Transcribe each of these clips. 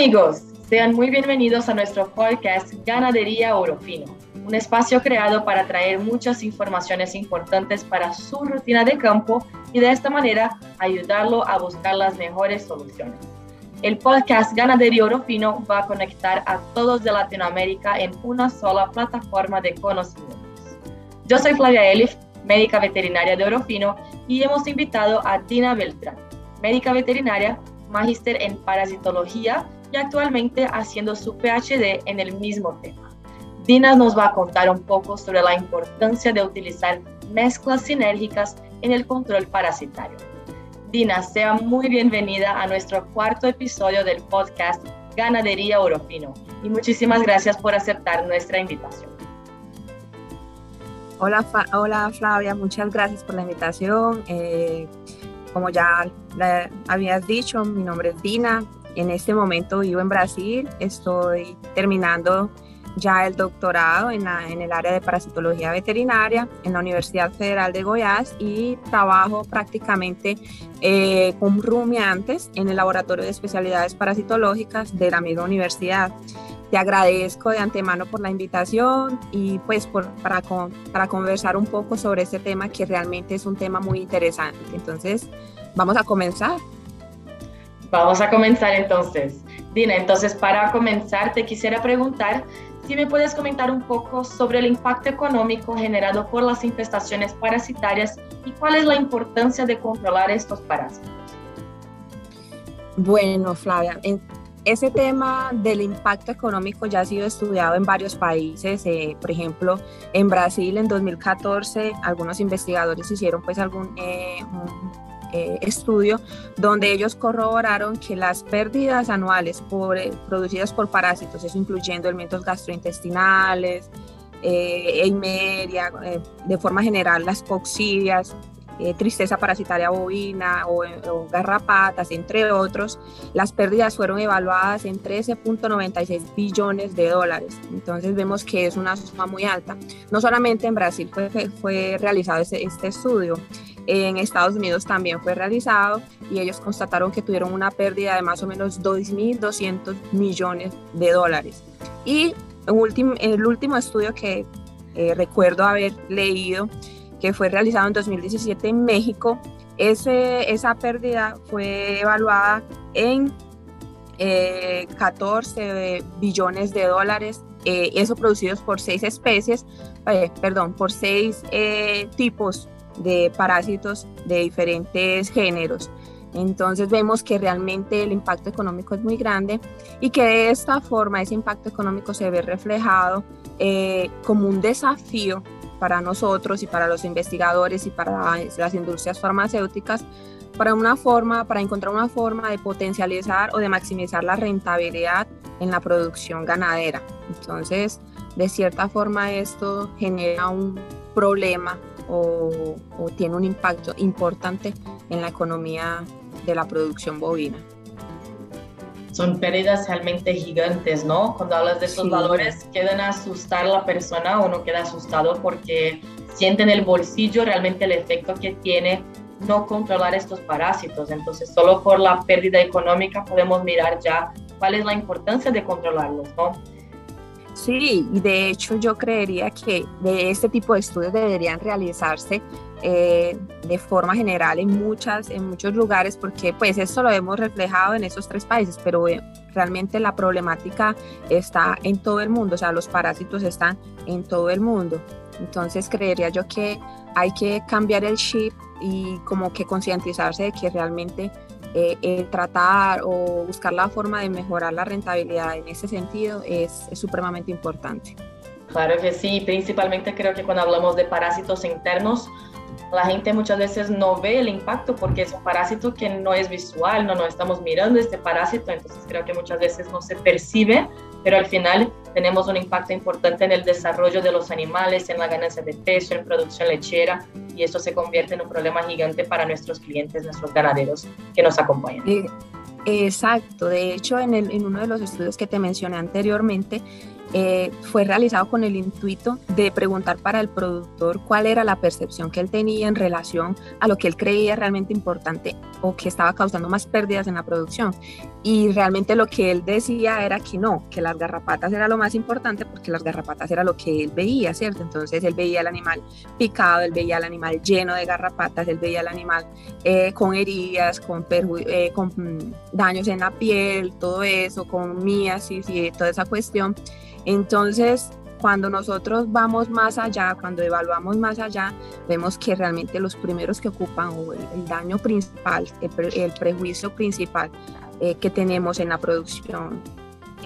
amigos, sean muy bienvenidos a nuestro podcast Ganadería Orofino, un espacio creado para traer muchas informaciones importantes para su rutina de campo y de esta manera ayudarlo a buscar las mejores soluciones. El podcast Ganadería Orofino va a conectar a todos de Latinoamérica en una sola plataforma de conocimientos. Yo soy Flavia Elif, médica veterinaria de Orofino, y hemos invitado a Dina Beltrán, médica veterinaria, magíster en parasitología y actualmente haciendo su PhD en el mismo tema. Dina nos va a contar un poco sobre la importancia de utilizar mezclas sinérgicas en el control parasitario. Dina, sea muy bienvenida a nuestro cuarto episodio del podcast Ganadería Oropino y muchísimas gracias por aceptar nuestra invitación. Hola, hola Flavia, muchas gracias por la invitación. Eh, como ya habías dicho, mi nombre es Dina, en este momento vivo en Brasil, estoy terminando ya el doctorado en, el área de parasitología veterinaria en la Universidad Federal de Goiás y trabajo prácticamente eh, con rumiantes en el laboratorio de especialidades parasitológicas de la misma universidad. Te agradezco de antemano por la invitación y pues para, para conversar un poco sobre este tema que realmente es un tema muy interesante. Entonces, vamos a comenzar. Vamos a comenzar entonces. Dina, entonces para comenzar te quisiera preguntar si me puedes comentar un poco sobre el impacto económico generado por las infestaciones parasitarias y cuál es la importancia de controlar estos parásitos. Bueno, Flavia, ese tema del impacto económico ya ha sido estudiado en varios países. Eh, por ejemplo, en Brasil en 2014 algunos investigadores hicieron pues algún eh, eh, estudio donde ellos corroboraron que las pérdidas anuales por, eh, producidas por parásitos, eso incluyendo elementos gastrointestinales, eh, eimeria, eh, de forma general las coccidias, tristeza parasitaria bovina o, o, garrapatas, entre otros, las pérdidas fueron evaluadas en 13.96 billones de dólares. Entonces vemos que es una suma muy alta. No solamente en Brasil fue, fue realizado este estudio, en Estados Unidos también fue realizado y ellos constataron que tuvieron una pérdida de más o menos 2.200 millones de dólares. Y el último estudio que eh, recuerdo haber leído, que fue realizado en 2017 en México, ese, esa pérdida fue evaluada en 14 eh, billones de dólares, eh, eso producidos por seis especies, perdón, por seis tipos de parásitos de diferentes géneros. Entonces vemos que realmente el impacto económico es muy grande y que de esta forma ese impacto económico se ve reflejado eh, como un desafío para nosotros y para los investigadores y para las industrias farmacéuticas para una forma, para encontrar una forma de potencializar o de maximizar la rentabilidad en la producción ganadera. Entonces, de cierta forma esto genera un problema o, tiene un impacto importante en la economía de la producción bovina. Son pérdidas realmente gigantes, ¿no? Cuando hablas de esos valores, quedan a asustar a la persona, uno queda asustado porque siente en el bolsillo realmente el efecto que tiene no controlar estos parásitos. Entonces, solo por la pérdida económica podemos mirar ya cuál es la importancia de controlarlos, ¿no? Sí, y de hecho yo creería que de este tipo de estudios deberían realizarse eh, de forma general en, muchas, en muchos lugares, porque pues esto lo hemos reflejado en esos tres países, pero eh, realmente la problemática está en todo el mundo, o sea, los parásitos están en todo el mundo. Entonces creería yo que hay que cambiar el chip y como que concientizarse de que realmente eh, tratar o buscar la forma de mejorar la rentabilidad en ese sentido es, es, supremamente importante. Claro que sí, principalmente creo que cuando hablamos de parásitos internos, la gente muchas veces no ve el impacto porque es un parásito que no es visual, no, no estamos mirando este parásito, entonces creo que muchas veces no se percibe, pero al final tenemos un impacto importante en el desarrollo de los animales, en la ganancia de peso, en producción lechera, y eso se convierte en un problema gigante para nuestros clientes, nuestros ganaderos que nos acompañan. exacto, de hecho en, el, en uno de los estudios que te mencioné anteriormente, eh, fue realizado con el intuito de preguntar para el productor cuál era la percepción que él tenía en relación a lo que él creía realmente importante o que estaba causando más pérdidas en la producción. Y realmente lo que él decía era que no, que las garrapatas era lo más importante porque las garrapatas era lo que él veía, ¿cierto? Entonces él veía el animal picado, él veía el animal lleno de garrapatas, él veía el animal eh, con heridas, con, eh, con daños en la piel, todo eso, con miasis y toda esa cuestión. Entonces, cuando nosotros vamos más allá, cuando evaluamos más allá, vemos que realmente los primeros que ocupan o el, daño principal, el, prejuicio principal eh, que tenemos en la producción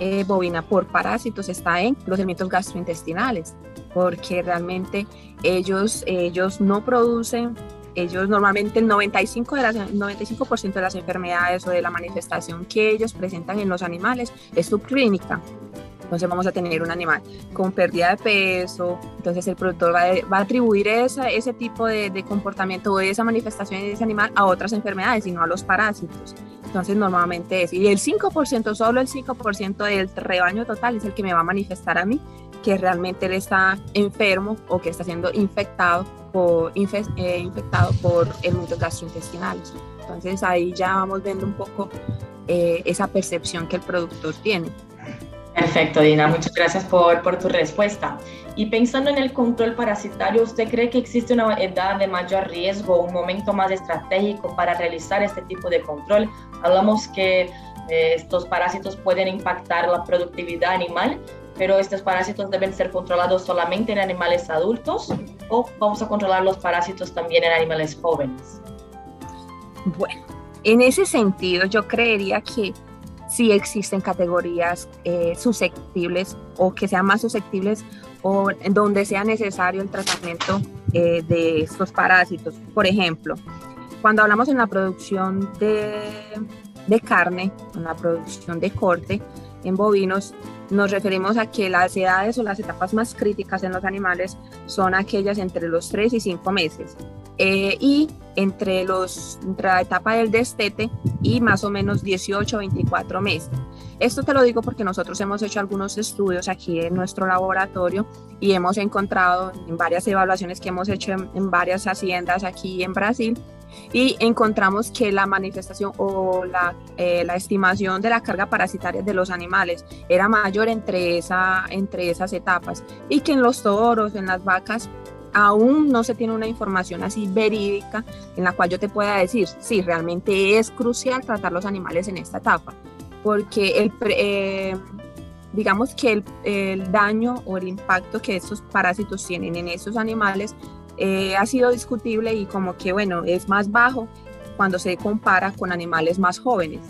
eh, bovina por parásitos está en los elementos gastrointestinales, porque realmente ellos, ellos no producen ellos normalmente el 95%, de las, 95 de las enfermedades o de la manifestación que ellos presentan en los animales es subclínica. Entonces vamos a tener un animal con pérdida de peso, entonces el productor va, a atribuir esa, ese tipo de, de, comportamiento o esa manifestación de ese animal a otras enfermedades y no a los parásitos. Entonces normalmente es, y el 5%, solo el 5% del rebaño total es el que me va a manifestar a mí que realmente él está enfermo o que está siendo infectado por, eh, infectado por elementos gastrointestinales. Entonces ahí ya vamos viendo un poco eh, esa percepción que el productor tiene. Perfecto, Dina, muchas gracias por, por tu respuesta. Y pensando en el control parasitario, ¿usted cree que existe una edad de mayor riesgo, un momento más estratégico para realizar este tipo de control? Hablamos que eh, estos parásitos pueden impactar la productividad animal, pero estos parásitos deben ser controlados solamente en animales adultos o vamos a controlar los parásitos también en animales jóvenes. Bueno, en ese sentido yo creería que si existen categorías eh, susceptibles o que sean más susceptibles o en donde sea necesario el tratamiento eh, de estos parásitos. Por ejemplo, cuando hablamos en la producción de, de carne, en la producción de corte en bovinos, nos referimos a que las edades o las etapas más críticas en los animales son aquellas entre los 3 y 5 meses. Eh, y entre, los, entre la etapa del destete y más o menos 18 o 24 meses. Esto te lo digo porque nosotros hemos hecho algunos estudios aquí en nuestro laboratorio y hemos encontrado en varias evaluaciones que hemos hecho en, varias haciendas aquí en Brasil y encontramos que la manifestación o la, eh, la, estimación de la carga parasitaria de los animales era mayor entre, esa, entre esas etapas y que en los toros, en las vacas, aún no se tiene una información así verídica en la cual yo te pueda decir, sí, realmente es crucial tratar los animales en esta etapa, porque el, eh, digamos que el, daño o el impacto que estos parásitos tienen en esos animales eh, ha sido discutible y como que, bueno, es más bajo cuando se compara con animales más jóvenes.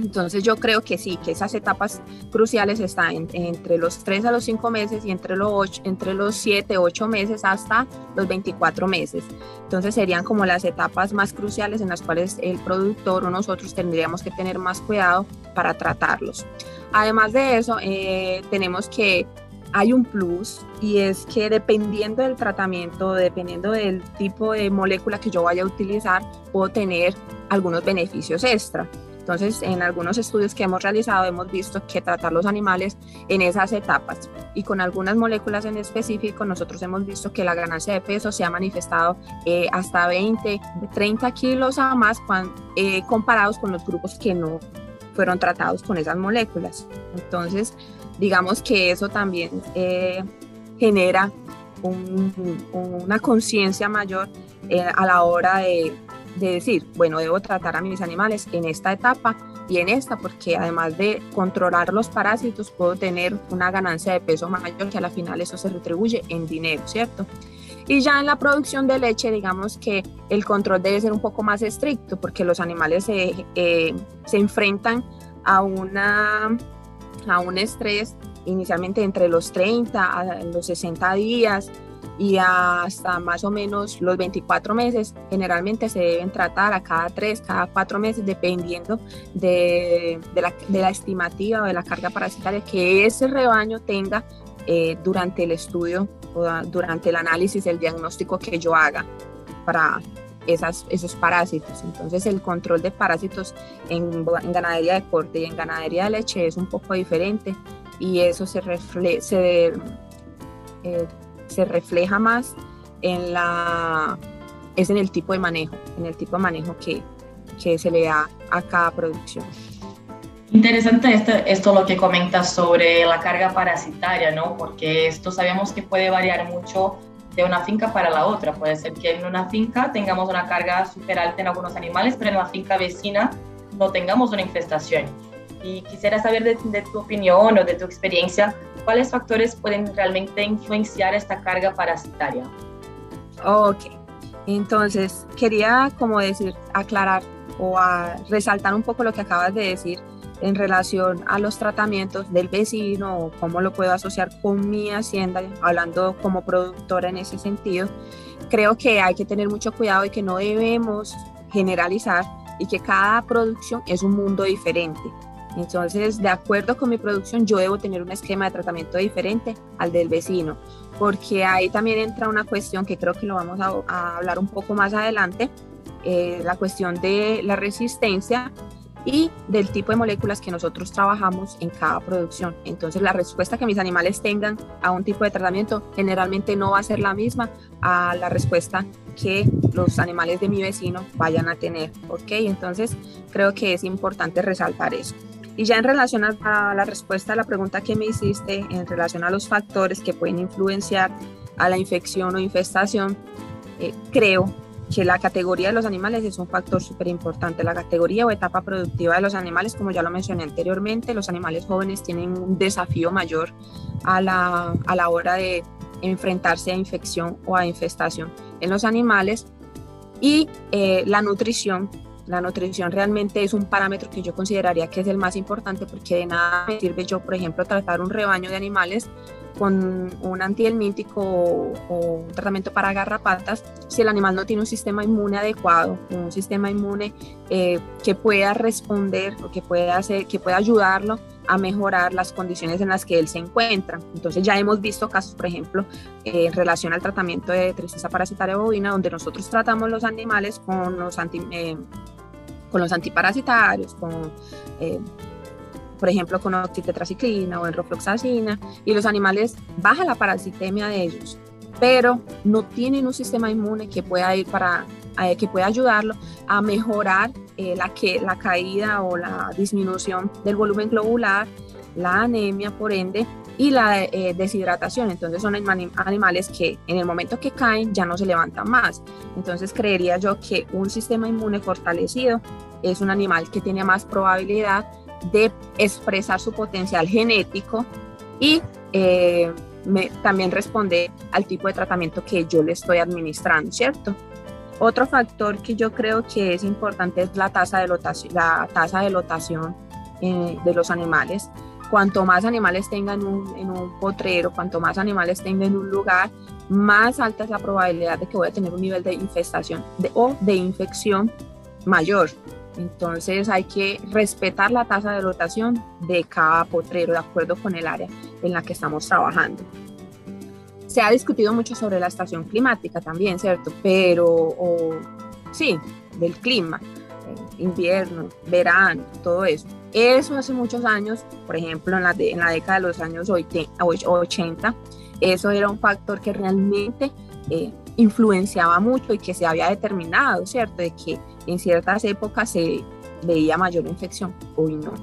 Entonces yo creo que sí, que esas etapas cruciales están entre los 3 a los 5 meses y entre los, 8, entre los 7, 8 meses hasta los 24 meses. Entonces serían como las etapas más cruciales en las cuales el productor o nosotros tendríamos que tener más cuidado para tratarlos. Además de eso, eh, tenemos que hay un plus y es que dependiendo del tratamiento, dependiendo del tipo de molécula que yo vaya a utilizar, puedo tener algunos beneficios extra. Entonces, en algunos estudios que hemos realizado hemos visto que tratar los animales en esas etapas y con algunas moléculas en específico, nosotros hemos visto que la ganancia de peso se ha manifestado eh, hasta 20, 30 kilos a más eh, comparados con los grupos que no fueron tratados con esas moléculas. Entonces, digamos que eso también eh, genera una conciencia mayor a la hora de de decir, bueno, debo tratar a mis animales en esta etapa y en esta, porque además de controlar los parásitos, puedo tener una ganancia de peso mayor que a la final eso se retribuye en dinero, ¿cierto? Y ya en la producción de leche, digamos que el control debe ser un poco más estricto, porque los animales se, eh, se enfrentan a, una, a un estrés inicialmente entre los 30 a los 60 días, y hasta más o menos los 24 meses generalmente se deben tratar a cada 3, cada 4 meses dependiendo de, de, la, de la, estimativa o de la carga parasitaria que ese rebaño tenga eh, durante el estudio o durante el análisis, el diagnóstico que yo haga para esas, esos parásitos. Entonces el control de parásitos en, en, ganadería de corte y en ganadería de leche es un poco diferente y eso se, refle se, eh, se refleja más en la es en el tipo de manejo, en el tipo de manejo que, que se le da a cada producción. Interesante esto, esto lo que comentas sobre la carga parasitaria, ¿no? Porque esto sabemos que puede variar mucho de una finca para la otra. Puede ser que en una finca tengamos una carga súper alta en algunos animales, pero en la finca vecina no tengamos una infestación. Y quisiera saber de, de, tu opinión o de tu experiencia, ¿cuáles factores pueden realmente influenciar esta carga parasitaria? Ok, entonces quería como decir, aclarar o a resaltar un poco lo que acabas de decir en relación a los tratamientos del vecino o cómo lo puedo asociar con mi hacienda, hablando como productora en ese sentido, creo que hay que tener mucho cuidado y que no debemos generalizar y que cada producción es un mundo diferente. Entonces, de acuerdo con mi producción, yo debo tener un esquema de tratamiento diferente al del vecino, porque ahí también entra una cuestión que creo que lo vamos a, hablar un poco más adelante, eh, la cuestión de la resistencia y del tipo de moléculas que nosotros trabajamos en cada producción. Entonces la respuesta que mis animales tengan a un tipo de tratamiento generalmente no va a ser la misma a la respuesta que los animales de mi vecino vayan a tener. ¿Ok? Entonces creo que es importante resaltar eso. Y ya en relación a la respuesta a la pregunta que me hiciste, en relación a los factores que pueden influenciar a la infección o infestación, eh, creo que la categoría de los animales es un factor súper importante. La categoría o etapa productiva de los animales, como ya lo mencioné anteriormente, los animales jóvenes tienen un desafío mayor a la, a la hora de enfrentarse a infección o a infestación en los animales. Y eh, la nutrición, la nutrición realmente es un parámetro que yo consideraría que es el más importante porque de nada me sirve yo, por ejemplo, tratar un rebaño de animales con un antihelmíntico o, un tratamiento para garrapatas si el animal no tiene un sistema inmune adecuado, un sistema inmune eh, que pueda responder o que pueda, hacer, que pueda ayudarlo a mejorar las condiciones en las que él se encuentra. Entonces ya hemos visto casos, por ejemplo, eh, en relación al tratamiento de tristeza parasitaria bovina, donde nosotros tratamos los animales con los, anti, eh, con los antiparasitarios, con por ejemplo con oxitetraciclina o enrofloxacina, y los animales baja la parasitemia de ellos, pero no tienen un sistema inmune que pueda ir para eh, que pueda ayudarlo a mejorar eh, la, que, la caída o la disminución del volumen globular, la anemia por ende y la eh, deshidratación. Entonces son animales que en el momento que caen ya no se levantan más. Entonces creería yo que un sistema inmune fortalecido es un animal que tiene más probabilidad de expresar su potencial genético y eh, también responde al tipo de tratamiento que yo le estoy administrando, ¿cierto? Otro factor que yo creo que es importante es la tasa de lotación, la tasa de lotación eh, de los animales. Cuanto más animales tengan en un potrero, cuanto más animales tengan en un lugar, más alta es la probabilidad de que voy a tener un nivel de infestación o de infección mayor. Entonces hay que respetar la tasa de rotación de cada potrero de acuerdo con el área en la que estamos trabajando. Se ha discutido mucho sobre la estación climática también, ¿cierto? Pero, sí, del clima, eh, invierno, verano, todo eso. Eso hace muchos años, por ejemplo, en la, década de los años 80, eso era un factor que realmente eh, influenciaba mucho y que se había determinado, ¿cierto? De que en ciertas épocas se veía mayor infección, hoy no.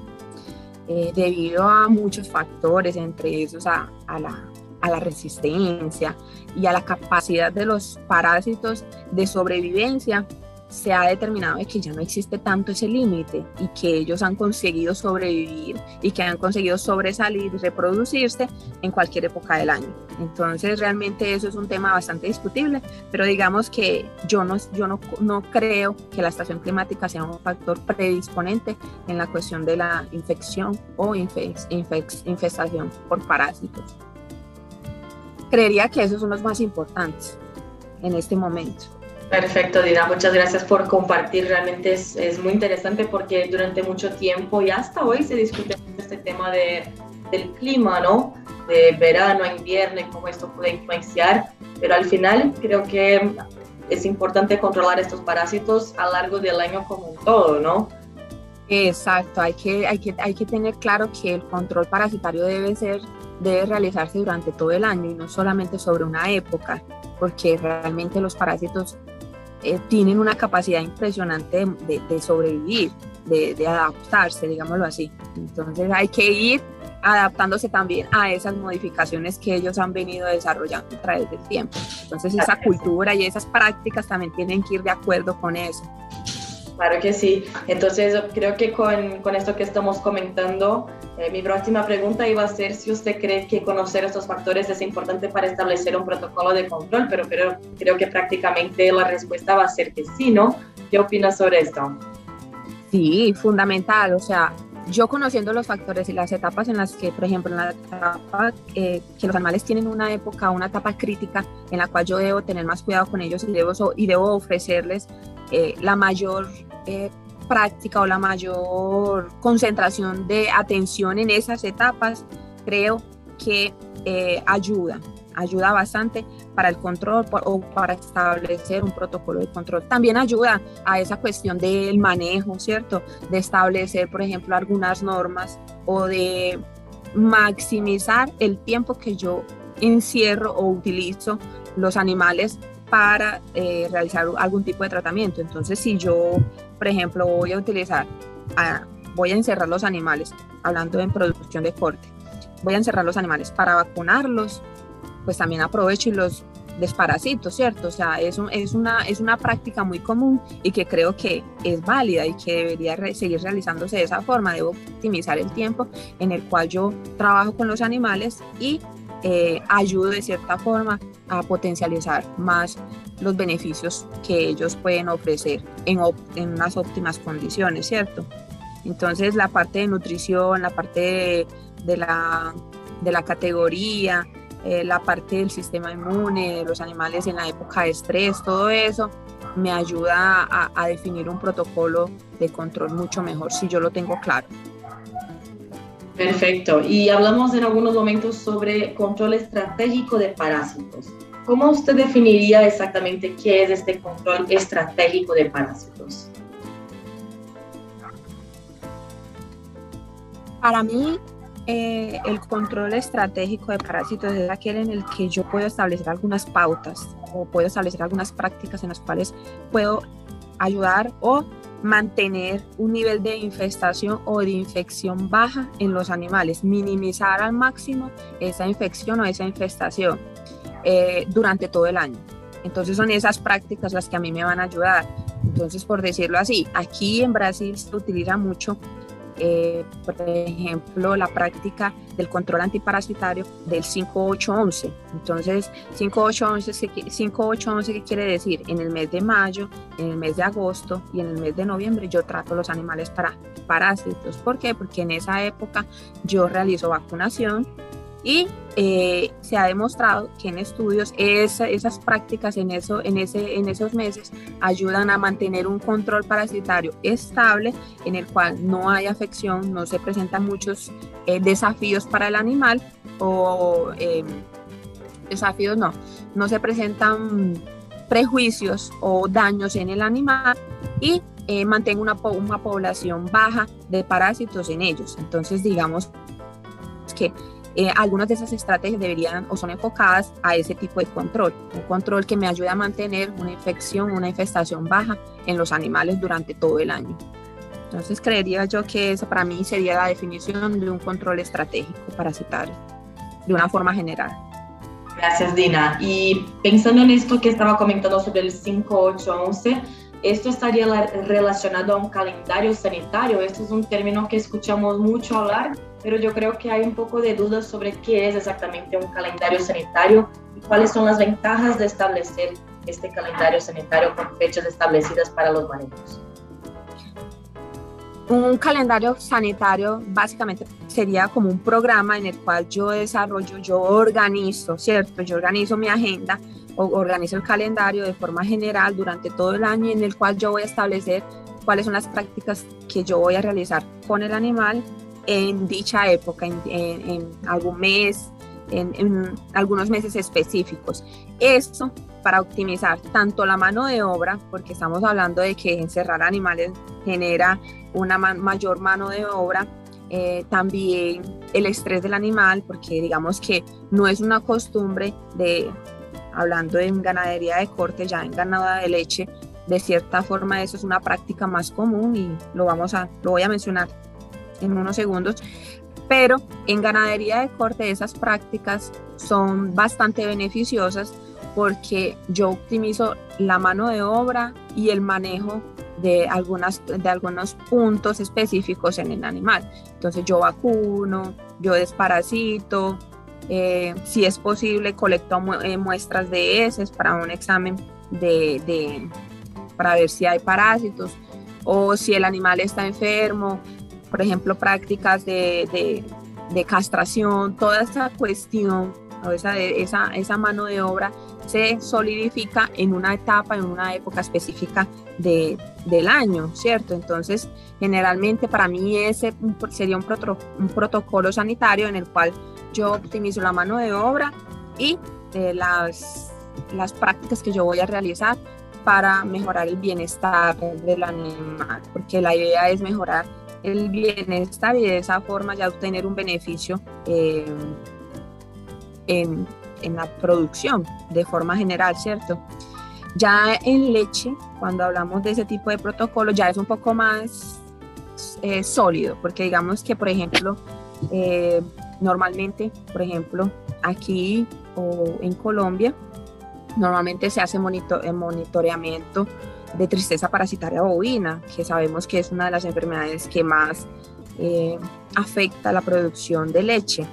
Eh, debido a muchos factores, entre esos la, a la resistencia y a la capacidad de los parásitos de sobrevivencia, se ha determinado que ya no existe tanto ese límite y que ellos han conseguido sobrevivir y que han conseguido sobresalir y reproducirse en cualquier época del año. Entonces realmente eso es un tema bastante discutible, pero digamos que yo no, yo no, no creo que la estación climática sea un factor predisponente en la cuestión de la infección o infestación por parásitos. Creería que esos son los más importantes en este momento. Perfecto, Dina. Muchas gracias por compartir. Realmente es, es, muy interesante porque durante mucho tiempo y hasta hoy se discute este tema de, del clima, ¿no? De verano a invierno y cómo esto puede influenciar. Pero al final creo que es importante controlar estos parásitos a lo largo del año como un todo, ¿no? Exacto, hay que, hay, que, hay que tener claro que el control parasitario debe ser debe realizarse durante todo el año y no solamente sobre una época, porque realmente los parásitos eh, tienen una capacidad impresionante de, sobrevivir, de, de, adaptarse, digámoslo así. Entonces hay que ir adaptándose también a esas modificaciones que ellos han venido desarrollando a través del tiempo. Entonces esa cultura y esas prácticas también tienen que ir de acuerdo con eso. Claro que sí. Entonces, creo que con, con esto que estamos comentando, eh, mi próxima pregunta iba a ser si usted cree que conocer estos factores es importante para establecer un protocolo de control, pero, pero creo que prácticamente la respuesta va a ser que sí, ¿no? ¿Qué opinas sobre esto? Sí, fundamental. O sea, yo conociendo los factores y las etapas en las que, por ejemplo, en la etapa eh, que los animales tienen una época, una etapa crítica en la cual yo debo tener más cuidado con ellos y debo, y debo ofrecerles eh, la mayor eh, práctica o la mayor concentración de atención en esas etapas, creo que eh, ayuda, ayuda bastante para el control o para establecer un protocolo de control. También ayuda a esa cuestión del manejo, ¿cierto? De establecer, por ejemplo, algunas normas o de maximizar el tiempo que yo encierro o utilizo los animales para eh, realizar algún tipo de tratamiento. Entonces, si yo, por ejemplo, voy a utilizar, voy a encerrar los animales, hablando en producción de corte, voy a encerrar los animales para vacunarlos, pues también aprovecho y los desparasito, ¿cierto? O sea, es, es, una, es una práctica muy común y que creo que es válida y que debería seguir realizándose de esa forma. Debo optimizar el tiempo en el cual yo trabajo con los animales y eh, ayudo de cierta forma a potencializar más los beneficios que ellos pueden ofrecer en, en unas óptimas condiciones, ¿cierto? Entonces la parte de nutrición, la parte de, la, de la categoría, eh, la parte del sistema inmune, de los animales en la época de estrés, todo eso me ayuda a, a definir un protocolo de control mucho mejor si yo lo tengo claro. Perfecto. Y hablamos en algunos momentos sobre control estratégico de parásitos. ¿Cómo usted definiría exactamente qué es este control estratégico de parásitos? Para mí, eh, el control estratégico de parásitos es aquel en el que yo puedo establecer algunas pautas o puedo establecer algunas prácticas en las cuales puedo ayudar o mantener un nivel de infestación o de infección baja en los animales, minimizar al máximo esa infección o esa infestación eh, durante todo el año. Entonces son esas prácticas las que a mí me van a ayudar. Entonces, por decirlo así, aquí en Brasil se utiliza mucho eh, por ejemplo, la práctica del control antiparasitario del 5811. Entonces, 5811, 5811, ¿qué quiere decir? En el mes de mayo, en el mes de agosto y en el mes de noviembre yo trato los animales para parásitos. ¿Por qué? Porque en esa época yo realizo vacunación y eh, se ha demostrado que en estudios esas prácticas en, eso, en, ese, en esos meses ayudan a mantener un control parasitario estable en el cual no hay afección, no se presentan muchos eh, desafíos para el animal o em, desafíos no, no se presentan prejuicios o daños en el animal y eh, mantengo una, una población baja de parásitos en ellos. Entonces digamos que eh, algunas de esas estrategias deberían o son enfocadas a ese tipo de control, un control que me ayude a mantener una infección, una infestación baja en los animales durante todo el año. Entonces creería yo que esa para mí sería la definición de un control estratégico parasitario, de una forma general. Gracias, Dina. Y pensando en esto que estaba comentando sobre el 5811, ¿esto estaría relacionado a un calendario sanitario? Esto es un término que escuchamos mucho hablar pero yo creo que hay un poco de dudas sobre qué es exactamente un calendario sanitario y cuáles son las ventajas de establecer este calendario sanitario con fechas establecidas para los manejos. Un calendario sanitario básicamente sería como un programa en el cual yo desarrollo, yo organizo, ¿cierto? Yo organizo mi agenda organizo el calendario de forma general durante todo el año en el cual yo voy a establecer cuáles son las prácticas que yo voy a realizar con el animal en dicha época, en, algún mes, en, algunos meses específicos. Esto para optimizar tanto la mano de obra, porque estamos hablando de que encerrar animales genera una mayor mano de obra, eh, también el estrés del animal, porque digamos que no es una costumbre de, hablando en ganadería de corte, ya en ganada de leche, de cierta forma eso es una práctica más común y lo, vamos a, lo voy a mencionar en unos segundos. Pero en ganadería de corte esas prácticas son bastante beneficiosas porque yo optimizo la mano de obra y el manejo de, algunas, de algunos puntos específicos en el animal. Entonces yo vacuno, yo desparasito, eh, si es posible colecto eh, muestras de heces para un examen de, para ver si hay parásitos o si el animal está enfermo, por ejemplo, prácticas de, de, castración, toda esa cuestión, esa, esa, esa mano de obra se solidifica en una etapa, en una época específica de, del año, ¿cierto? Entonces, generalmente para mí ese sería un, un protocolo sanitario en el cual yo optimizo la mano de obra y eh, las, las prácticas que yo voy a realizar para mejorar el bienestar del animal, porque la idea es mejorar el bienestar y de esa forma ya obtener un beneficio eh, en, en la producción de forma general, ¿cierto? Ya en leche, cuando hablamos de ese tipo de protocolo, ya es un poco más eh, sólido, porque digamos que, por ejemplo, eh, normalmente, por ejemplo, aquí o en Colombia, normalmente se hace monitor eh, monitoreamiento de tristeza parasitaria bovina, que sabemos que es una de las enfermedades que más afecta la producción de leche.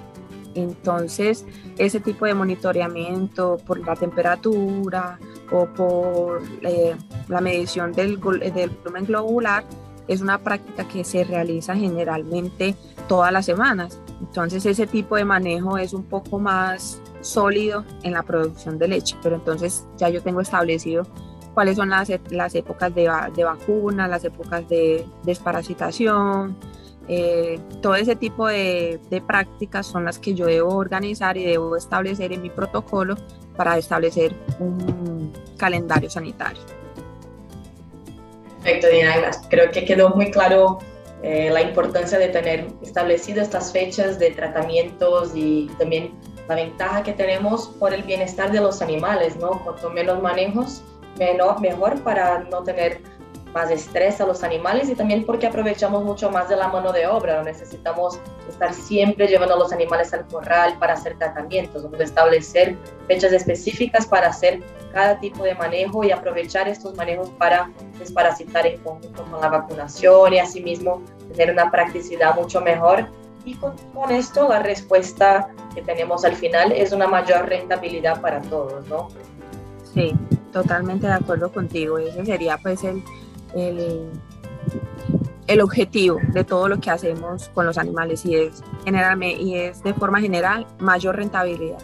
Entonces, ese tipo de monitoreamiento por la temperatura o por eh, la medición del, del volumen globular es una práctica que se realiza generalmente todas las semanas. Entonces, ese tipo de manejo es un poco más sólido en la producción de leche, pero entonces ya yo tengo establecido cuáles son las, las épocas de, de vacuna, las épocas de desparasitación, eh, todo ese tipo de, prácticas son las que yo debo organizar y debo establecer en mi protocolo para establecer un calendario sanitario. Perfecto, Diana. Creo que quedó muy claro eh, la importancia de tener establecidas estas fechas de tratamientos y también la ventaja que tenemos por el bienestar de los animales, ¿no? Cuanto menos manejos, mejor para no tener más estrés a los animales y también porque aprovechamos mucho más de la mano de obra. No necesitamos estar siempre llevando a los animales al corral para hacer tratamientos. A establecer fechas específicas para hacer cada tipo de manejo y aprovechar estos manejos para desparasitar en conjunto con la vacunación y asimismo tener una practicidad mucho mejor. Y con, con esto la respuesta que tenemos al final es una mayor rentabilidad para todos, ¿no? Sí, totalmente de acuerdo contigo. Ese sería pues el, el, el objetivo de todo lo que hacemos con los animales y es, y es de forma general mayor rentabilidad.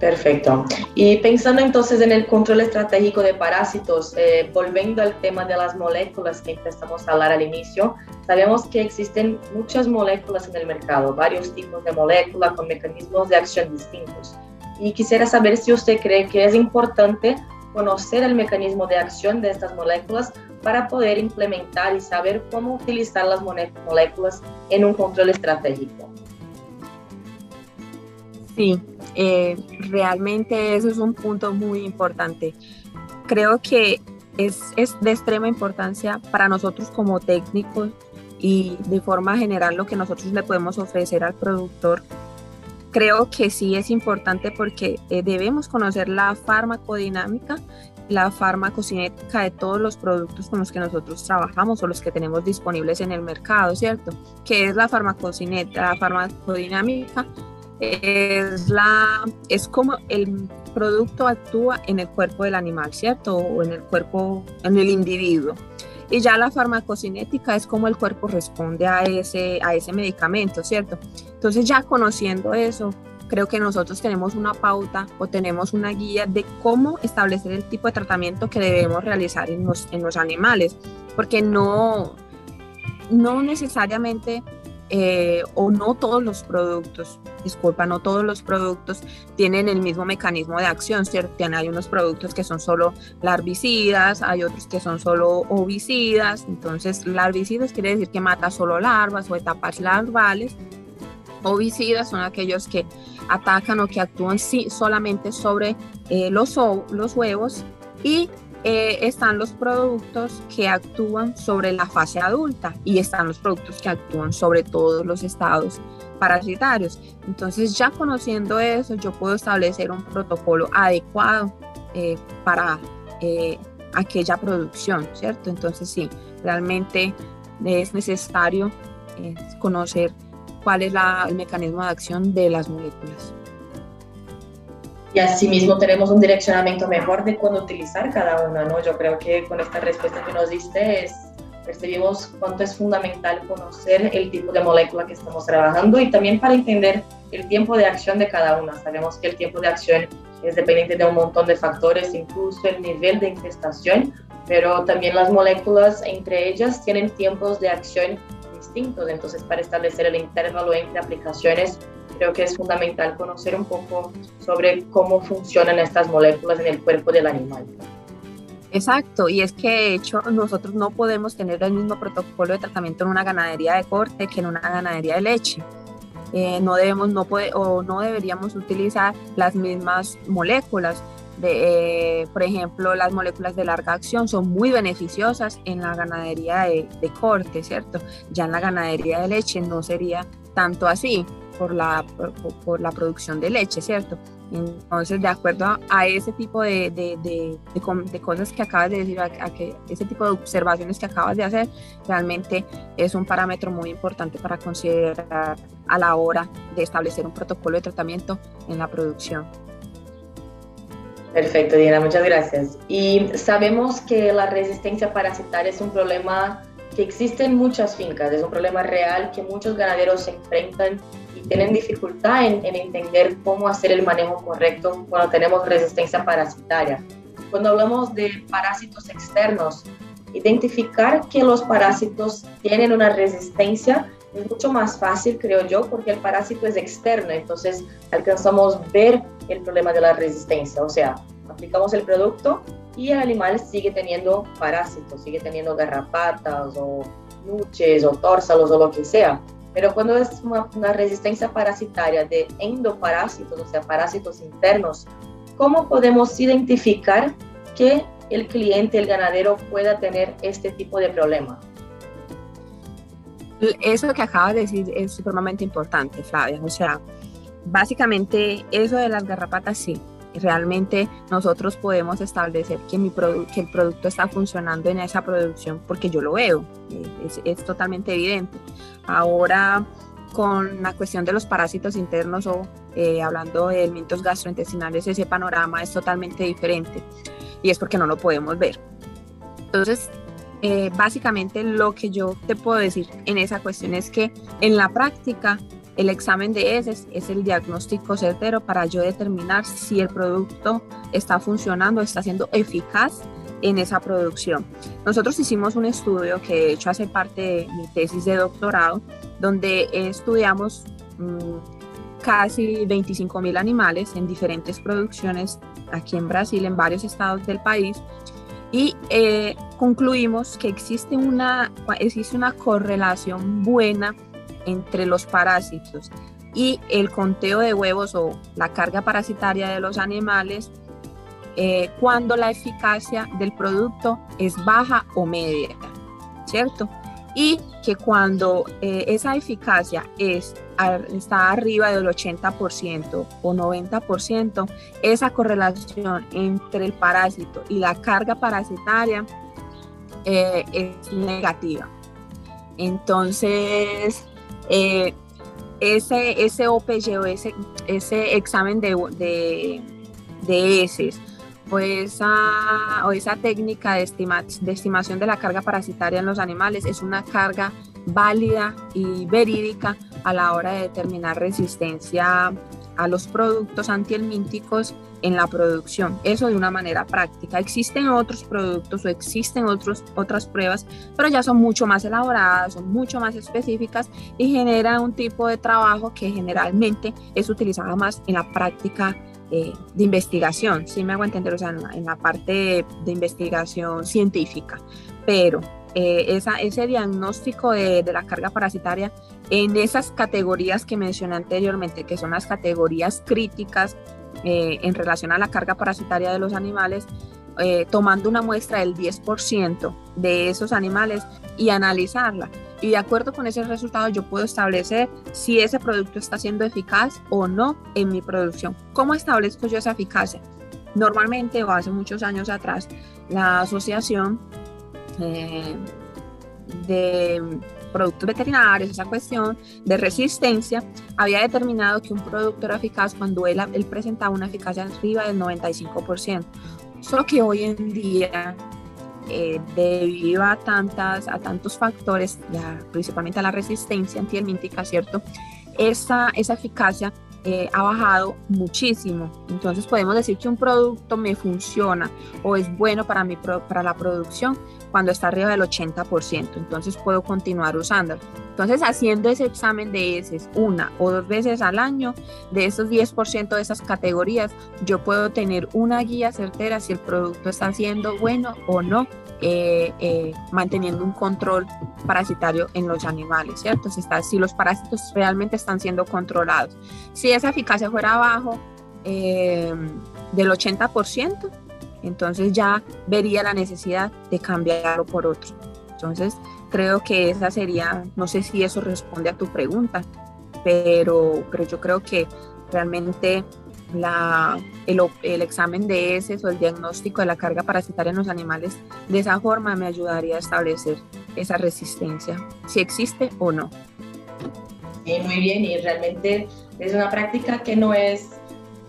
Perfecto. Y pensando entonces en el control estratégico de parásitos, eh, volviendo al tema de las moléculas que empezamos a hablar al inicio, sabemos que existen muchas moléculas en el mercado, varios tipos de moléculas con mecanismos de acción distintos. Y quisiera saber si usted cree que es importante conocer el mecanismo de acción de estas moléculas para poder implementar y saber cómo utilizar las moléculas en un control estratégico. Sí, eh, realmente eso es un punto muy importante. Creo que es, es de extrema importancia para nosotros como técnicos y de forma general lo que nosotros le podemos ofrecer al productor creo que sí es importante porque eh, debemos conocer la farmacodinámica la farmacocinética de todos los productos con los que nosotros trabajamos o los que tenemos disponibles en el mercado, ¿cierto? ¿Qué es la farmacocinética? La farmacodinámica es, la, es como el producto actúa en el cuerpo del animal, ¿cierto? O en el cuerpo, en el individuo. Y ya la farmacocinética es como el cuerpo responde a ese, a ese medicamento, ¿cierto? Entonces ya conociendo eso, creo que nosotros tenemos una pauta o tenemos una guía de cómo establecer el tipo de tratamiento que debemos realizar en los, en los animales, porque no, no necesariamente eh, o no todos los productos, disculpa, no todos los productos tienen el mismo mecanismo de acción, ¿cierto? Hay unos productos que son solo larvicidas, hay otros que son solo ovicidas, entonces larvicidas quiere decir que mata solo larvas o etapas larvales, ovicidas son aquellos que atacan o que actúan sí, solamente sobre eh, los, los huevos y eh, están los productos que actúan sobre la fase adulta y están los productos que actúan sobre todos los estados parasitarios. Entonces ya conociendo eso, yo puedo establecer un protocolo adecuado eh, para eh, aquella producción, ¿cierto? Entonces sí, realmente es necesario conocer cuál es el mecanismo de acción de las moléculas y asimismo tenemos un direccionamiento mejor de cuándo utilizar cada una, ¿no? Yo creo que con esta respuesta que nos diste es, percibimos cuánto es fundamental conocer el tipo de molécula que estamos trabajando y también para entender el tiempo de acción de cada una. Sabemos que el tiempo de acción es dependiente de un montón de factores, incluso el nivel de infestación, pero también las moléculas entre ellas tienen tiempos de acción Entonces, para establecer el intervalo entre aplicaciones, creo que es fundamental conocer un poco sobre cómo funcionan estas moléculas en el cuerpo del animal. Exacto, y es que de hecho nosotros no podemos tener el mismo protocolo de tratamiento en una ganadería de corte que en una ganadería de leche. Eh, no debemos no puede, o no deberíamos utilizar las mismas moléculas. De, eh, por ejemplo, las moléculas de larga acción son muy beneficiosas en la ganadería de, de corte, ¿cierto? Ya en la ganadería de leche no sería tanto así por la, por, la producción de leche, ¿cierto? Entonces, de acuerdo a, ese tipo de, de, cosas que acabas de decir, a, que ese tipo de observaciones que acabas de hacer, realmente es un parámetro muy importante para considerar a la hora de establecer un protocolo de tratamiento en la producción. Perfecto, Diana, muchas gracias. Y sabemos que la resistencia parasitaria es un problema que existe en muchas fincas, es un problema real que muchos ganaderos se enfrentan tienen dificultad en, entender cómo hacer el manejo correcto cuando tenemos resistencia parasitaria. Cuando hablamos de parásitos externos, identificar que los parásitos tienen una resistencia es mucho más fácil, creo yo, porque el parásito es externo, entonces alcanzamos ver el problema de la resistencia, o sea, aplicamos el producto y el animal sigue teniendo parásitos, sigue teniendo garrapatas o nuches o tórsalos o lo que sea. Pero cuando es una, resistencia parasitaria de endoparásitos, o sea, parásitos internos, ¿cómo podemos identificar que el cliente, el ganadero, pueda tener este tipo de problema? Eso que acabas de decir es supremamente importante, Flavia. O sea, básicamente eso de las garrapatas sí, realmente nosotros podemos establecer que, el producto está funcionando en esa producción porque yo lo veo, es, es totalmente evidente. Ahora, con la cuestión de los parásitos internos o eh, hablando de elementos gastrointestinales, ese panorama es totalmente diferente y es porque no lo podemos ver. Entonces, eh, básicamente lo que yo te puedo decir en esa cuestión es que en la práctica el examen de heces es el diagnóstico certero para yo determinar si el producto está funcionando, está siendo eficaz en esa producción. Nosotros hicimos un estudio que de hecho hace parte de mi tesis de doctorado, donde estudiamos mm, casi 25 mil animales en diferentes producciones aquí en Brasil, en varios estados del país, y eh, concluimos que existe una, existe una correlación buena entre los parásitos y el conteo de huevos o la carga parasitaria de los animales eh, cuando la eficacia del producto es baja o media, ¿cierto? Y que cuando eh, esa eficacia es, está arriba del 80% o 90%, esa correlación entre el parásito y la carga parasitaria eh, es negativa. Entonces, eh, ese, ese OPG o ese, ese examen de, de, de o esa, o esa técnica de estimación de la carga parasitaria en los animales es una carga válida y verídica a la hora de determinar resistencia a los productos antihelmínticos en la producción. Eso de una manera práctica. Existen otros productos o existen otros, otras pruebas, pero ya son mucho más elaboradas, son mucho más específicas y generan un tipo de trabajo que generalmente es utilizado más en la práctica eh, de investigación, si me hago entender, o sea, en la, parte de, investigación científica, pero eh, ese diagnóstico de, la carga parasitaria en esas categorías que mencioné anteriormente, que son las categorías críticas eh, en relación a la carga parasitaria de los animales, eh, tomando una muestra del 10% de esos animales y analizarla. Y de acuerdo con ese resultado yo puedo establecer si ese producto está siendo eficaz o no en mi producción. ¿Cómo establezco yo esa eficacia? Normalmente o hace muchos años atrás, la asociación eh, de productos veterinarios, esa cuestión de resistencia, había determinado que un producto era eficaz cuando él, él presentaba una eficacia arriba del 95%. Solo que hoy en día, eh, debido a, tantas, a tantos factores, ya, principalmente a la resistencia antihelmíntica, ¿cierto? Esa, esa eficacia eh, ha bajado muchísimo. Entonces podemos decir que un producto me funciona o es bueno para, mi, para la producción cuando está arriba del 80%. Entonces puedo continuar usándolo. Entonces haciendo ese examen de heces una o dos veces al año, de esos 10% de esas categorías, yo puedo tener una guía certera si el producto está siendo bueno o no eh, eh, manteniendo un control parasitario en los animales, ¿cierto? Si, está, si los parásitos realmente están siendo controlados. Si esa eficacia fuera abajo eh, del 80%, entonces ya vería la necesidad de cambiarlo por otro. Entonces, creo que esa sería, no sé si eso responde a tu pregunta, pero, pero yo creo que realmente la, el, el, examen de heces o el diagnóstico de la carga parasitaria en los animales, de esa forma me ayudaría a establecer esa resistencia, si existe o no. muy bien, y realmente es una práctica que no es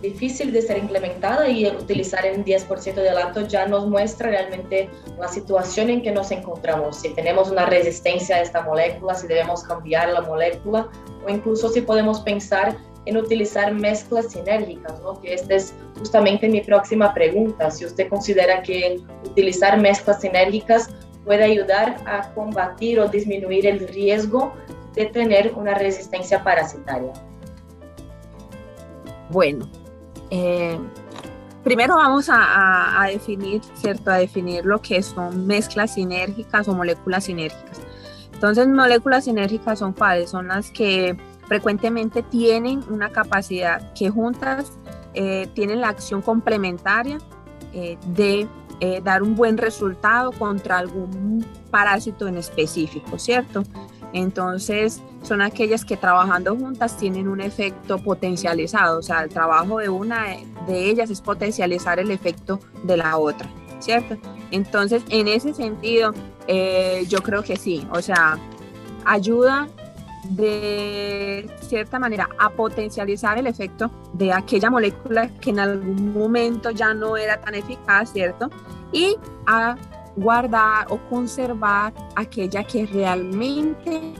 difícil de ser implementada y utilizar en 10% de adelanto ya nos muestra realmente la situación en que nos encontramos, si tenemos una resistencia a esta molécula, si debemos cambiar la molécula o incluso si podemos pensar en utilizar mezclas sinérgicas, ¿no? que esta es justamente mi próxima pregunta, si usted considera que utilizar mezclas sinérgicas puede ayudar a combatir o disminuir el riesgo de tener una resistencia parasitaria. Bueno, eh, primero vamos a, definir, ¿cierto? A definir lo que son mezclas sinérgicas o moléculas sinérgicas. Entonces, moléculas sinérgicas son cuáles? Son las que frecuentemente tienen una capacidad que juntas eh, tienen la acción complementaria eh, de dar un buen resultado contra algún parásito en específico, ¿cierto? Entonces, son aquellas que trabajando juntas tienen un efecto potencializado, o sea, el trabajo de una de ellas es potencializar el efecto de la otra, ¿cierto? Entonces, en ese sentido, yo creo que sí, o sea, ayuda de cierta manera a potencializar el efecto de aquella molécula que en algún momento ya no era tan eficaz, ¿cierto? Y a guardar o conservar aquella que realmente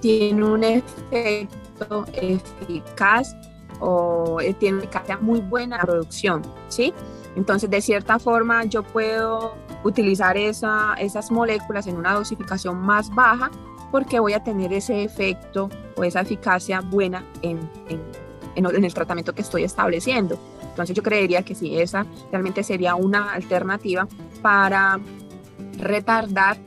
tiene un efecto eficaz o tiene una muy buena producción, ¿sí? Entonces, de cierta forma, yo puedo utilizar esa, esas moléculas en una dosificación más baja porque voy a tener ese efecto o esa eficacia buena en, en, en, el tratamiento que estoy estableciendo. Entonces yo creería que sí, esa realmente sería una alternativa para retardar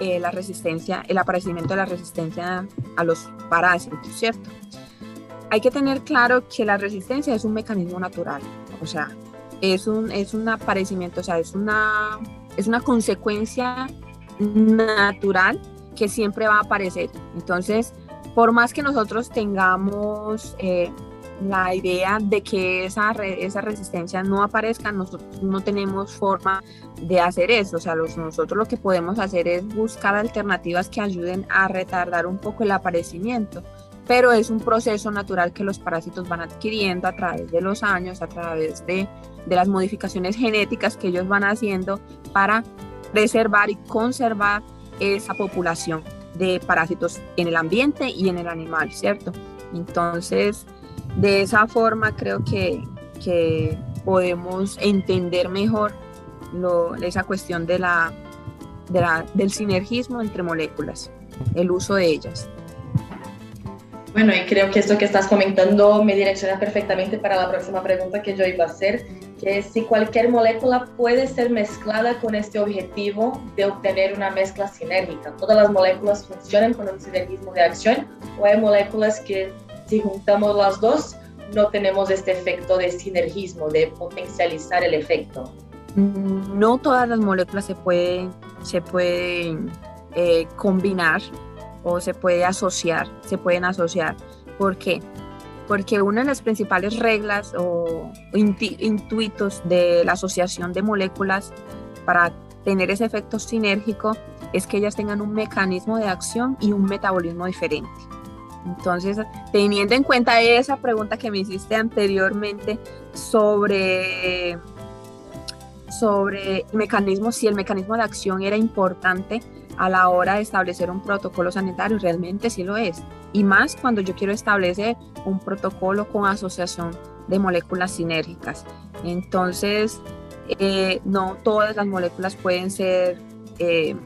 eh, la resistencia, el aparecimiento de la resistencia a los parásitos, ¿cierto? Hay que tener claro que la resistencia es un mecanismo natural, o sea, es un, es un aparecimiento, o sea, es una, es una consecuencia natural que siempre va a aparecer. Entonces, por más que nosotros tengamos eh, la idea de que esa, esa resistencia no aparezca, nosotros no tenemos forma de hacer eso. O sea, nosotros lo que podemos hacer es buscar alternativas que ayuden a retardar un poco el aparecimiento. Pero es un proceso natural que los parásitos van adquiriendo a través de los años, a través de, de las modificaciones genéticas que ellos van haciendo para preservar y conservar esa población de parásitos en el ambiente y en el animal, ¿cierto? Entonces, de esa forma creo que, que podemos entender mejor lo, esa cuestión de la, de la, del sinergismo entre moléculas, el uso de ellas. Bueno, y creo que esto que estás comentando me direcciona perfectamente para la próxima pregunta que yo iba a hacer, que si cualquier molécula puede ser mezclada con este objetivo de obtener una mezcla sinérgica. ¿Todas las moléculas funcionan con un sinergismo de acción o hay moléculas que si juntamos las dos no tenemos este efecto de sinergismo, de potencializar el efecto? No todas las moléculas se pueden, se pueden eh, combinar o se puede asociar, se pueden asociar. ¿Por qué? Porque una de las principales reglas o intuitos de la asociación de moléculas para tener ese efecto sinérgico es que ellas tengan un mecanismo de acción y un metabolismo diferente. Entonces, teniendo en cuenta esa pregunta que me hiciste anteriormente sobre, sobre el si el mecanismo de acción era importante, a la hora de establecer un protocolo sanitario, realmente sí lo es. Y más cuando yo quiero establecer un protocolo con asociación de moléculas sinérgicas. Entonces, eh, no todas las moléculas pueden ser eh,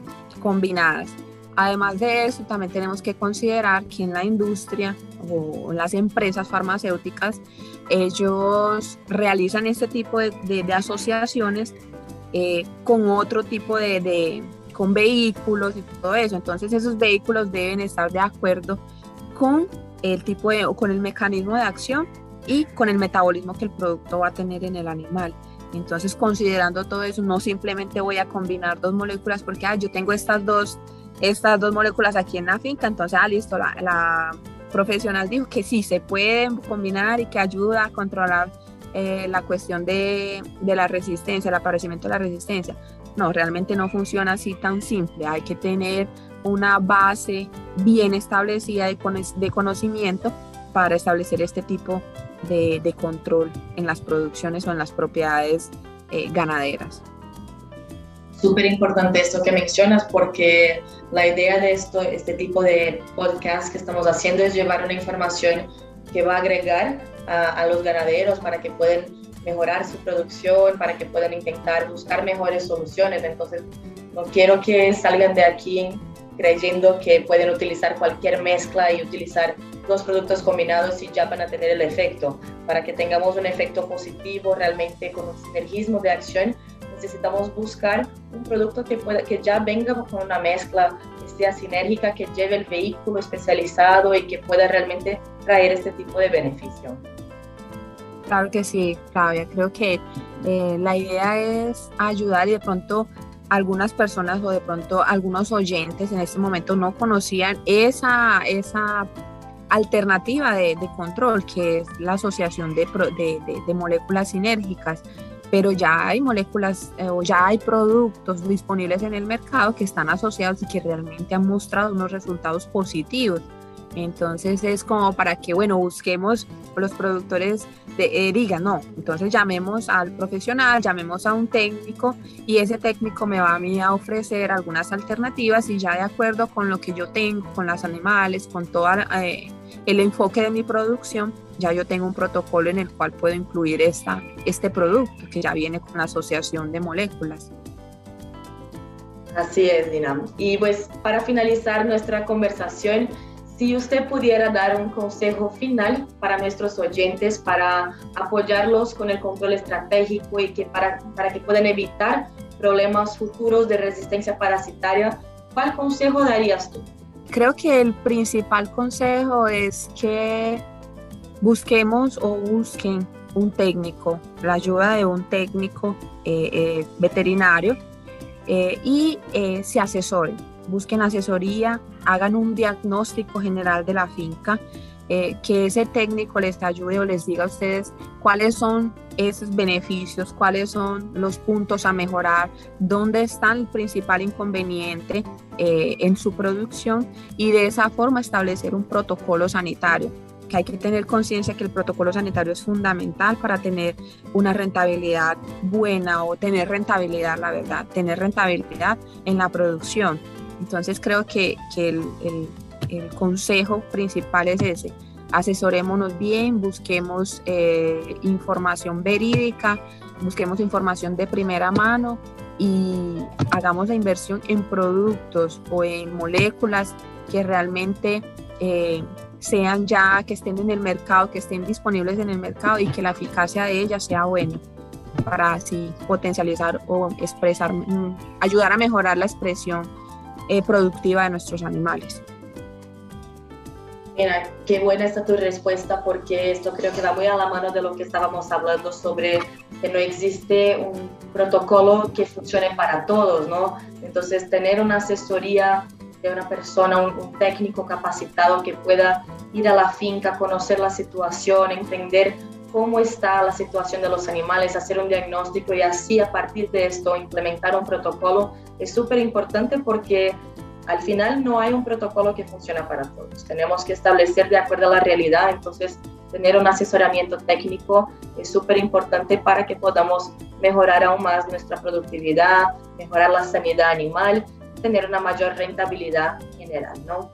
combinadas. Además de eso, también tenemos que considerar que en la industria o las empresas farmacéuticas, ellos realizan este tipo de, asociaciones eh, con otro tipo de, con vehículos y todo eso. Entonces esos vehículos deben estar de acuerdo con el tipo de, o con el mecanismo de acción y con el metabolismo que el producto va a tener en el animal. Entonces, considerando todo eso, no simplemente voy a combinar dos moléculas porque ah, yo tengo estas dos, estas dos moléculas aquí en la finca, entonces, ah, listo, la, profesional dijo que sí, se pueden combinar y que ayuda a controlar eh, la cuestión de, de, la resistencia, el aparecimiento de la resistencia. No, realmente no funciona así tan simple. Hay que tener una base bien establecida de, de conocimiento para establecer este tipo de, de, control en las producciones o en las propiedades eh, ganaderas. Súper importante esto que mencionas porque la idea de esto, este tipo de podcast que estamos haciendo es llevar una información que va a agregar a, a los ganaderos para que puedan mejorar su producción, para que puedan intentar buscar mejores soluciones. Entonces, no quiero que salgan de aquí creyendo que pueden utilizar cualquier mezcla y utilizar dos productos combinados y ya van a tener el efecto. Para que tengamos un efecto positivo realmente con un sinergismo de acción, necesitamos buscar un producto que, pueda, que ya venga con una mezcla que sea sinérgica, que lleve el vehículo especializado y que pueda realmente traer este tipo de beneficio. Claro que sí, Claudia. Creo que eh, la idea es ayudar y de pronto algunas personas o de pronto algunos oyentes en este momento no conocían esa, esa alternativa de, control que es la asociación de, de, moléculas sinérgicas pero ya hay moléculas eh, o ya hay productos disponibles en el mercado que están asociados y que realmente han mostrado unos resultados positivos. Entonces es como para que, bueno, busquemos los productores de, eh, digan, no, entonces llamemos al profesional, llamemos a un técnico y ese técnico me va a mí a ofrecer algunas alternativas y ya de acuerdo con lo que yo tengo, con los animales, con todo eh, el enfoque de mi producción, ya yo tengo un protocolo en el cual puedo incluir esta, este producto que ya viene con la asociación de moléculas. Así es, Dinamo. Y pues para finalizar nuestra conversación, si usted pudiera dar un consejo final para nuestros oyentes, para apoyarlos con el control estratégico y que para, para que puedan evitar problemas futuros de resistencia parasitaria, ¿cuál consejo darías tú? Creo que el principal consejo es que busquemos o busquen un técnico, la ayuda de un técnico eh, eh, veterinario eh, y se asesoren. Busquen asesoría, hagan un diagnóstico general de la finca, que ese técnico les ayude o les diga a ustedes cuáles son esos beneficios, cuáles son los puntos a mejorar, dónde está el principal inconveniente en su producción y de esa forma establecer un protocolo sanitario que hay que tener conciencia que el protocolo sanitario es fundamental para tener una rentabilidad buena o tener rentabilidad, la verdad, tener rentabilidad en la producción. Entonces creo que, el, consejo principal es ese, asesorémonos bien, busquemos eh, información verídica, busquemos información de primera mano y hagamos la inversión en productos o en moléculas que realmente eh, sean ya, que estén en el mercado, que estén disponibles en el mercado y que la eficacia de ellas sea buena para así potencializar o expresar, mm, ayudar a mejorar la expresión eh, productiva de nuestros animales. Mira, qué buena está tu respuesta porque esto creo que va muy a la mano de lo que estábamos hablando sobre que no existe un protocolo que funcione para todos, ¿no? Entonces, tener una asesoría de una persona, un, técnico capacitado que pueda ir a la finca, conocer la situación, entender cómo está la situación de los animales, hacer un diagnóstico y así a partir de esto implementar un protocolo es súper importante porque al final no hay un protocolo que funcione para todos. Tenemos que establecer de acuerdo a la realidad, entonces tener un asesoramiento técnico es súper importante para que podamos mejorar aún más nuestra productividad, mejorar la sanidad animal, tener una mayor rentabilidad general, ¿no?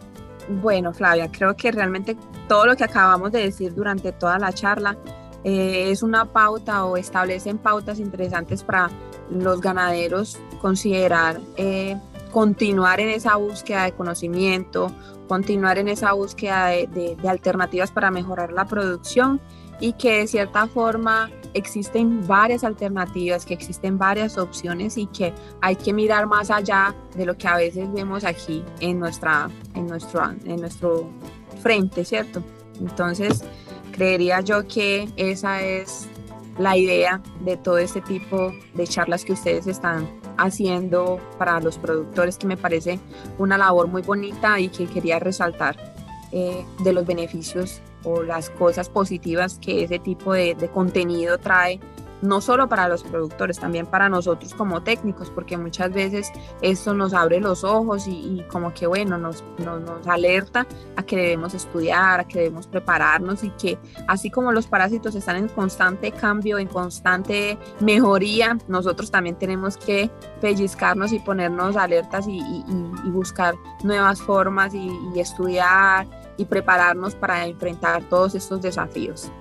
Bueno, Flavia, creo que realmente todo lo que acabamos de decir durante toda la charla eh, es una pauta o establecen pautas interesantes para los ganaderos considerar eh, continuar en esa búsqueda de conocimiento, continuar en esa búsqueda de, alternativas para mejorar la producción y que de cierta forma existen varias alternativas, que existen varias opciones y que hay que mirar más allá de lo que a veces vemos aquí en, nuestra, en, nuestro, en nuestro frente, ¿cierto? Entonces, creería yo que esa es la idea de todo este tipo de charlas que ustedes están haciendo para los productores, que me parece una labor muy bonita y que quería resaltar eh, de los beneficios o las cosas positivas que ese tipo de, contenido trae no solo para los productores, también para nosotros como técnicos, porque muchas veces esto nos abre los ojos y, como que, bueno, nos, nos, alerta a que debemos estudiar, a que debemos prepararnos y que así como los parásitos están en constante cambio, en constante mejoría, nosotros también tenemos que pellizcarnos y ponernos alertas y buscar nuevas formas y estudiar y prepararnos para enfrentar todos estos desafíos.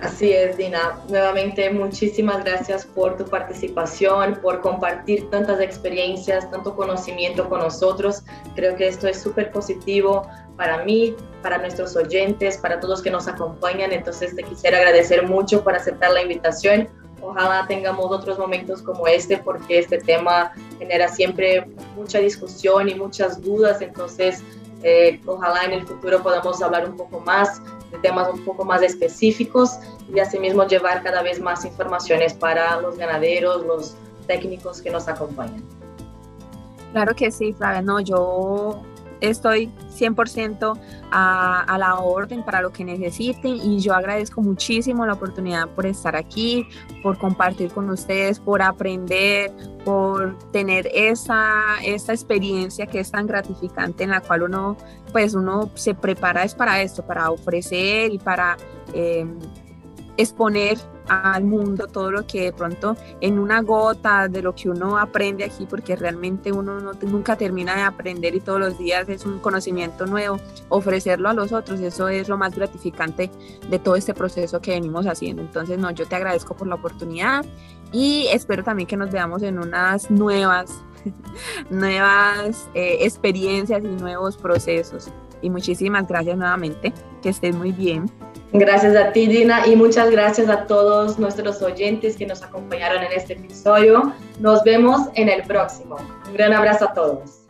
Así es, Dina. Nuevamente, muchísimas gracias por tu participación, por compartir tantas experiencias, tanto conocimiento con nosotros. Creo que esto es súper positivo para mí, para nuestros oyentes, para todos que nos acompañan. Entonces, te quisiera agradecer mucho por aceptar la invitación. Ojalá tengamos otros momentos como este, porque este tema genera siempre mucha discusión y muchas dudas. Entonces, eh, ojalá en el futuro podamos hablar un poco más de temas un poco más específicos y asimismo llevar cada vez más informaciones para los ganaderos, los técnicos que nos acompañan. Claro que sí, Flavia. No, yo estoy 100% a, a, la orden para lo que necesiten y yo agradezco muchísimo la oportunidad por estar aquí, por compartir con ustedes, por aprender, por tener esa, esa experiencia que es tan gratificante en la cual uno, pues uno se prepara es para esto, para ofrecer y para... Eh, exponer al mundo todo lo que de pronto en una gota de lo que uno aprende aquí, porque realmente uno no, nunca termina de aprender y todos los días es un conocimiento nuevo, ofrecerlo a los otros, eso es lo más gratificante de todo este proceso que venimos haciendo. Entonces, no, yo te agradezco por la oportunidad y espero también que nos veamos en unas nuevas, nuevas eh, experiencias y nuevos procesos. Y muchísimas gracias nuevamente, que estés muy bien. Gracias a ti, Dina, y muchas gracias a todos nuestros oyentes que nos acompañaron en este episodio. Nos vemos en el próximo. Un gran abrazo a todos.